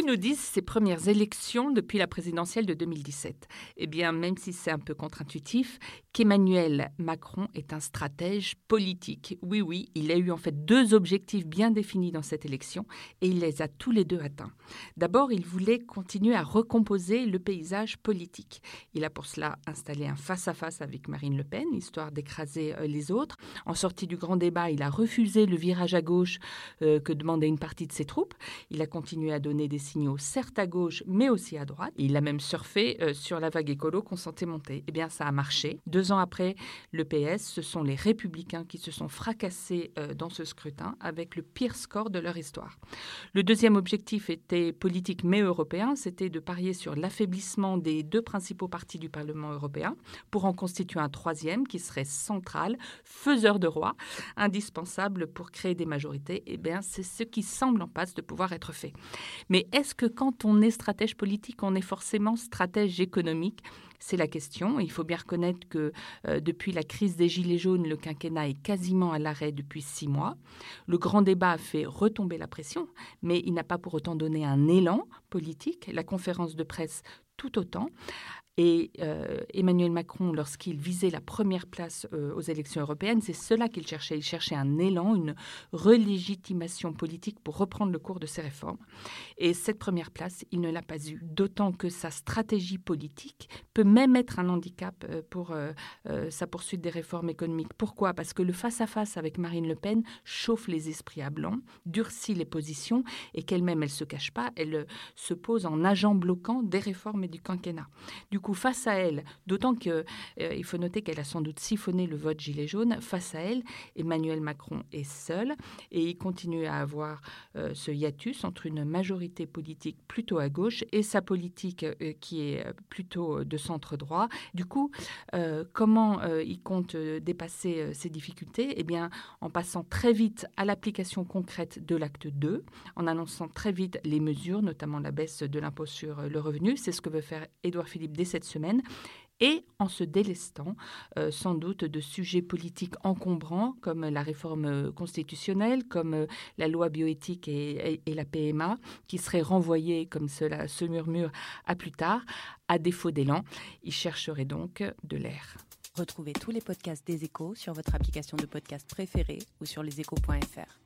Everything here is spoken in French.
nous disent ces premières élections depuis la présidentielle de 2017 Eh bien, même si c'est un peu contre-intuitif, qu'Emmanuel Macron est un stratège politique. Oui, oui, il a eu en fait deux objectifs bien définis dans cette élection et il les a tous les deux atteints. D'abord, il voulait continuer à recomposer le paysage politique. Il a pour cela installé un face-à-face avec Marine Le Pen, histoire d'écraser euh, les autres. En sortie du grand débat, il a refusé le virage à gauche euh, que demandait une partie de ses troupes. Il a continué à donner des signaux certes à gauche, mais aussi à droite. Il a même surfé euh, sur la vague écolo qu'on sentait monter. Eh bien, ça a marché. Deux ans après le PS, ce sont les républicains qui se sont fracassés euh, dans ce scrutin avec le pire score de leur histoire. Le deuxième objectif était politique mais européen, c'était de parier sur l'affaiblissement des deux principaux partis du Parlement européen pour en constituer un troisième qui serait central, faiseur de roi, indispensable pour créer des majorités. Eh bien, c'est ce qui semble en passe de pouvoir être fait. Mais est-ce que quand on est stratège politique, on est forcément stratège économique? C'est la question. Il faut bien reconnaître que euh, depuis la crise des Gilets jaunes, le quinquennat est quasiment à l'arrêt depuis six mois. Le grand débat a fait retomber la pression, mais il n'a pas pour autant donné un élan politique. La conférence de presse tout autant. Et euh, Emmanuel Macron, lorsqu'il visait la première place euh, aux élections européennes, c'est cela qu'il cherchait. Il cherchait un élan, une relégitimation politique pour reprendre le cours de ses réformes. Et cette première place, il ne l'a pas eue. D'autant que sa stratégie politique peut même être un handicap euh, pour sa poursuite des réformes économiques. Pourquoi? Parce que le face-à-face avec Marine Le Pen chauffe les esprits à blanc, durcit les positions et qu'elle-même, elle ne se cache pas, elle se pose en agent bloquant des réformes et du quinquennat. Du face à elle, d'autant qu'il euh, faut noter qu'elle a sans doute siphonné le vote gilet jaune, face à elle, Emmanuel Macron est seul et il continue à avoir euh, ce hiatus entre une majorité politique plutôt à gauche et sa politique euh, qui est plutôt de centre Du coup, comment il compte dépasser ces difficultés? Eh bien, en passant très vite à l'application concrète de l'acte 2, en annonçant très vite les mesures, notamment la baisse de l'impôt sur le revenu. C'est ce que veut faire Édouard Philippe dès cette semaine et en se délestant euh, sans doute de sujets politiques encombrants comme la réforme constitutionnelle, comme euh, la loi bioéthique et, et, la PMA, qui seraient renvoyés, comme cela se murmure, à plus tard. À défaut d'élan, il chercherait donc de l'air. Retrouvez tous les podcasts des échos sur votre application de podcast préférée ou sur leséchos.fr.